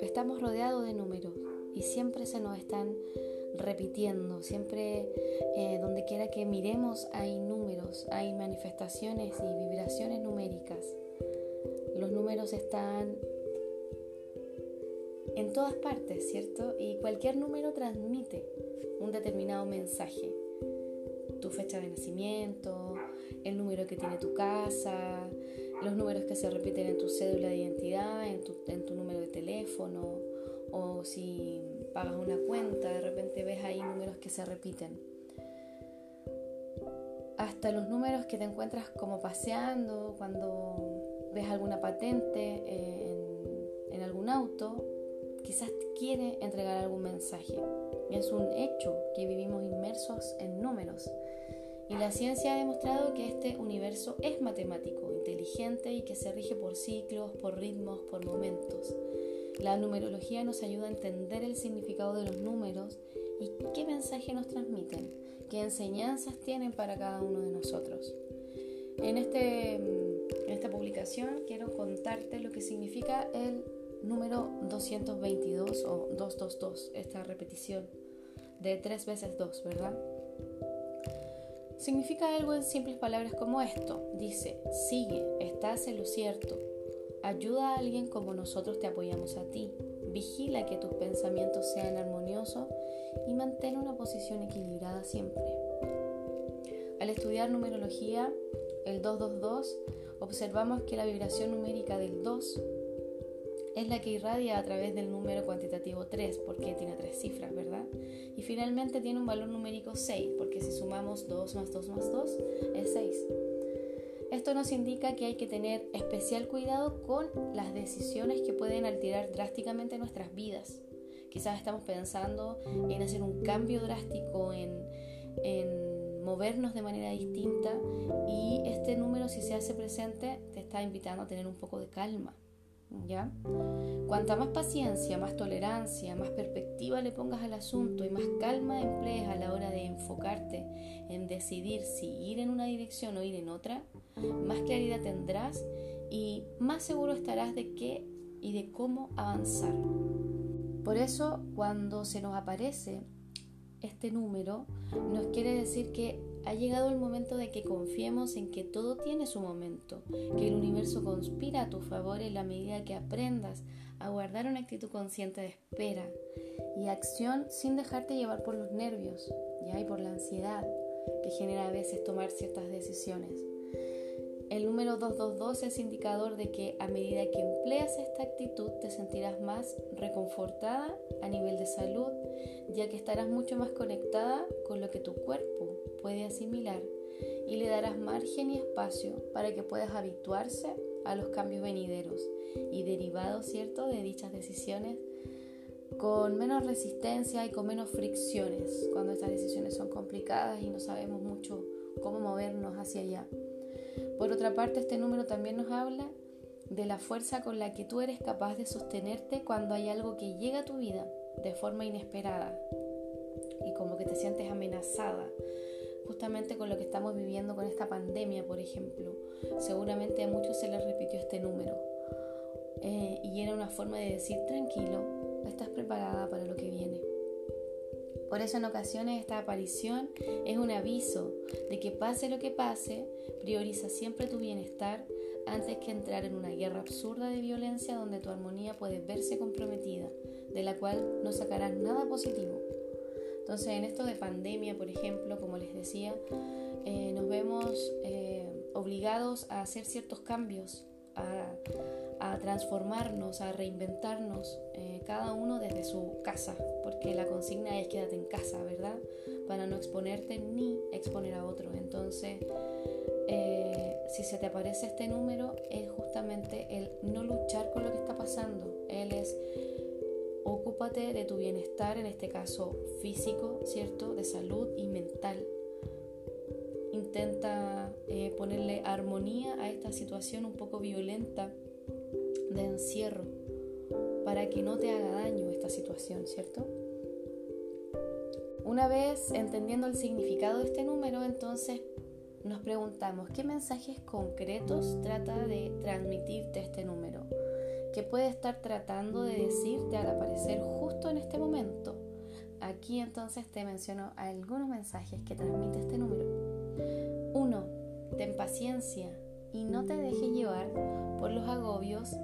Estamos rodeados de números y siempre se nos están repitiendo, siempre eh, donde quiera que miremos hay números, hay manifestaciones y vibraciones numéricas. Los números están en todas partes, ¿cierto? Y cualquier número transmite un determinado mensaje. Tu fecha de nacimiento, el número que tiene tu casa, los números que se repiten en tu cédula de identidad, en tu, número de teléfono, o si pagas una cuenta, de repente ves ahí números que se repiten. Hasta los números que te encuentras como paseando, cuando ves alguna patente en, en algún auto, quizás quiere entregar algún mensaje. Es un hecho que vivimos inmersos en números. Y la ciencia ha demostrado que este universo es matemático, inteligente y que se rige por ciclos, por ritmos, por momentos. La numerología nos ayuda a entender el significado de los números y qué mensaje nos transmiten, qué enseñanzas tienen para cada uno de nosotros. En, este, en esta publicación quiero contarte lo que significa el número 222 o 222, esta repetición de tres veces dos, ¿verdad? Significa algo en simples palabras como esto. Dice, sigue, estás en lo cierto. Ayuda a alguien como nosotros te apoyamos a ti. Vigila que tus pensamientos sean armoniosos y mantén una posición equilibrada siempre. Al estudiar numerología, el 222, observamos que la vibración numérica del 2 es la que irradia a través del número cuantitativo 3, porque tiene tres cifras, ¿verdad? Y finalmente tiene un valor numérico 6, porque si sumamos 2 más 2 más 2 es 6. Esto nos indica que hay que tener especial cuidado con las decisiones que pueden alterar drásticamente nuestras vidas. Quizás estamos pensando en hacer un cambio drástico, en, en movernos de manera distinta y este número si se hace presente te está invitando a tener un poco de calma ¿ya? Cuanta más paciencia, más tolerancia, más perspectiva le pongas al asunto y más calma emplees a la hora de enfocarte en decidir si ir en una dirección o ir en otra, más claridad tendrás y más seguro estarás de qué y de cómo avanzar. Por eso, cuando se nos aparece este número, nos quiere decir que ha llegado el momento de que confiemos en que todo tiene su momento, que el universo conspira a tu favor en la medida que aprendas a guardar una actitud consciente de espera y acción sin dejarte llevar por los nervios y por la ansiedad que genera a veces tomar ciertas decisiones. El número 222 es indicador de que a medida que empleas esta actitud te sentirás más reconfortada a nivel de salud, ya que estarás mucho más conectada con lo que tu cuerpo puede asimilar y le darás margen y espacio para que puedas habituarse a los cambios venideros y derivados, ¿cierto?, de dichas decisiones con menos resistencia y con menos fricciones cuando estas decisiones son complicadas y no sabemos mucho cómo movernos hacia allá. Por otra parte, este número también nos habla de la fuerza con la que tú eres capaz de sostenerte cuando hay algo que llega a tu vida de forma inesperada y como que te sientes amenazada, justamente con lo que estamos viviendo con esta pandemia, por ejemplo. Seguramente a muchos se les repitió este número eh, y era una forma de decir tranquilo, estás preparada para lo que viene. Por eso en ocasiones esta aparición es un aviso de que pase lo que pase, prioriza siempre tu bienestar antes que entrar en una guerra absurda de violencia donde tu armonía puede verse comprometida, de la cual no sacarás nada positivo. Entonces en esto de pandemia, por ejemplo, como les decía, eh, nos vemos eh, obligados a hacer ciertos cambios, a, transformarnos, a reinventarnos, eh, cada uno desde su casa, porque la consigna es quédate en casa, ¿verdad? Para no exponerte ni exponer a otros. Entonces, si se te aparece este número, es justamente el no luchar con lo que está pasando. Él es ocúpate de tu bienestar, en este caso físico, ¿cierto? De salud y mental. Intenta eh, ponerle armonía a esta situación un poco violenta de encierro para que no te haga daño esta situación, ¿cierto? Una vez entendiendo el significado de este número, entonces nos preguntamos qué mensajes concretos trata de transmitirte este número, qué puede estar tratando de decirte al aparecer justo en este momento. Aquí entonces te menciono algunos mensajes que transmite este número. 1. Ten paciencia y no te dejes llevar por los agobios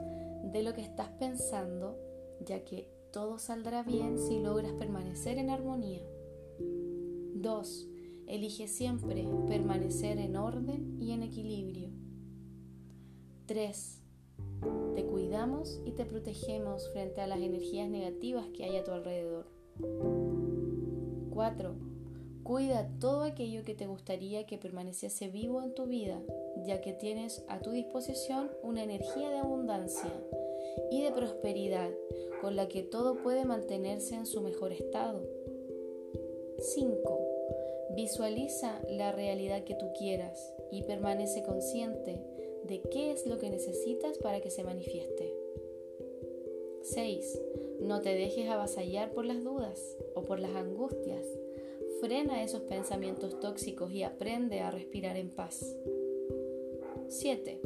de lo que estás pensando, ya que todo saldrá bien si logras permanecer en armonía. 2. Elige siempre permanecer en orden y en equilibrio. 3. Te cuidamos y te protegemos frente a las energías negativas que hay a tu alrededor. 4. Cuida todo aquello que te gustaría que permaneciese vivo en tu vida, ya que tienes a tu disposición una energía de abundancia y de prosperidad con la que todo puede mantenerse en su mejor estado. 5. Visualiza la realidad que tú quieras y permanece consciente de qué es lo que necesitas para que se manifieste. 6. No te dejes avasallar por las dudas o por las angustias. Frena esos pensamientos tóxicos y aprende a respirar en paz. 7.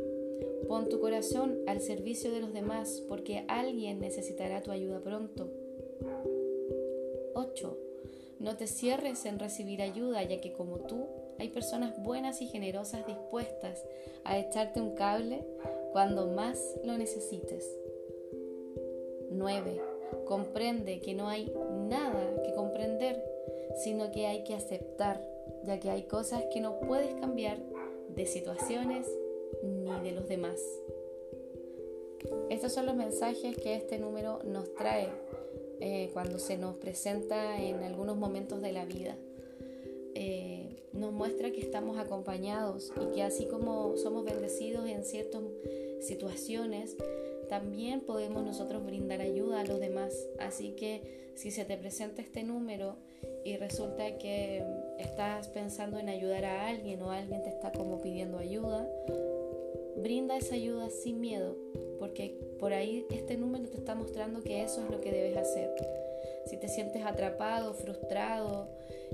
Pon tu corazón al servicio de los demás porque alguien necesitará tu ayuda pronto. 8. No te cierres en recibir ayuda ya que como tú hay personas buenas y generosas dispuestas a echarte un cable cuando más lo necesites. 9. Comprende que no hay nada que comprender, sino que hay que aceptar, ya que hay cosas que no puedes cambiar de situaciones ni de los demás. Estos son los mensajes que este número nos trae eh, cuando se nos presenta en algunos momentos de la vida. Eh, nos muestra que estamos acompañados y que así como somos bendecidos en ciertas situaciones, también podemos nosotros brindar ayuda a los demás. Así que si se te presenta este número y resulta que estás pensando en ayudar a alguien o alguien te está como pidiendo ayuda, brinda esa ayuda sin miedo, porque por ahí este número te está mostrando que eso es lo que debes hacer. Si te sientes atrapado, frustrado,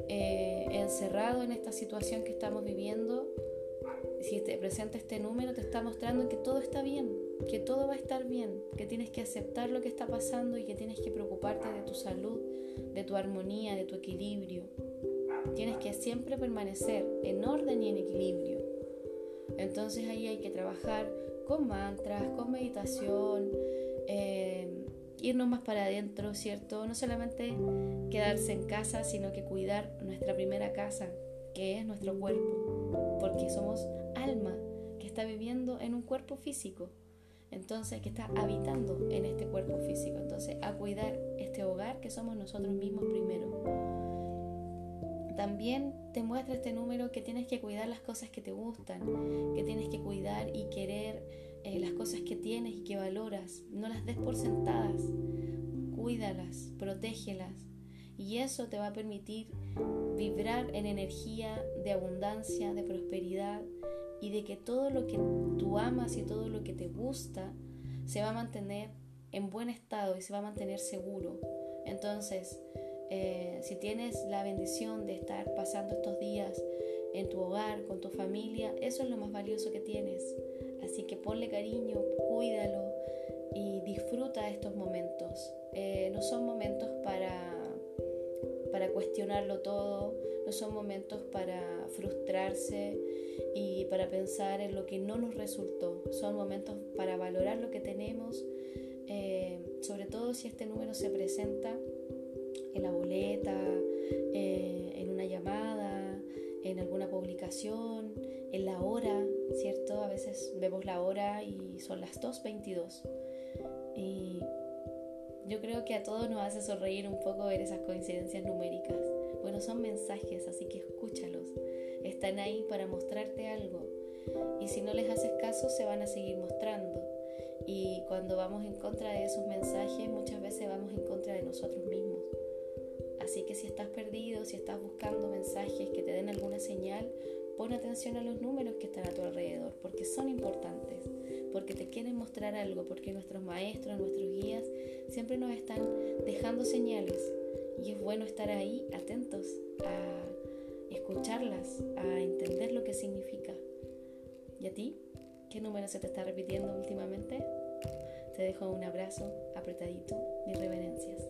eh, encerrado en esta situación que estamos viviendo, si te presenta este número, te está mostrando que todo está bien, que todo va a estar bien, que tienes que aceptar lo que está pasando y que tienes que preocuparte de tu salud, de tu armonía, de tu equilibrio. Tienes que siempre permanecer en orden y en equilibrio. Entonces ahí hay que trabajar con mantras, con meditación, eh, irnos más para adentro, ¿cierto? No solamente quedarse en casa, sino que cuidar nuestra primera casa, que es nuestro cuerpo, porque somos alma que está viviendo en un cuerpo físico, entonces que está habitando en este cuerpo físico, entonces a cuidar este hogar que somos nosotros mismos primero. También te muestra este número que tienes que cuidar las cosas que te gustan, que tienes que cuidar y querer cosas que tienes y que valoras. No las des por sentadas, cuídalas, protégelas. Y eso te va a permitir vibrar en energía de abundancia, de prosperidad y de que todo lo que tú amas y todo lo que te gusta se va a mantener en buen estado y se va a mantener seguro. Entonces, eh, si tienes la bendición de estar pasando estos días en tu hogar, con tu familia, eso es lo más valioso que tienes. Así que ponle cariño, cuídalo y disfruta estos momentos. Eh, no son momentos para, para cuestionarlo todo, no son momentos para frustrarse y para pensar en lo que no nos resultó. Son momentos para valorar lo que tenemos, eh, sobre todo si este número se presenta en la boleta, eh, en una llamada, en alguna publicación, en la ¿cierto? A veces vemos la hora y son las 2.22. Y yo creo que a todos nos hace sonreír un poco ver esas coincidencias numéricas. Bueno, son mensajes, así que escúchalos. Están ahí para mostrarte algo. Y si no les haces caso, se van a seguir mostrando. Y cuando vamos en contra de esos mensajes, muchas veces vamos en contra de nosotros mismos. Así que si estás perdido, si estás buscando mensajes que te den alguna señal, pon atención a los números que están a tu alrededor, porque son importantes, porque te quieren mostrar algo, porque nuestros maestros, nuestros guías siempre nos están dejando señales y es bueno estar ahí atentos a escucharlas, a entender lo que significa. ¿Y a ti? ¿Qué número se te está repitiendo últimamente? Te dejo un abrazo apretadito, mis reverencias.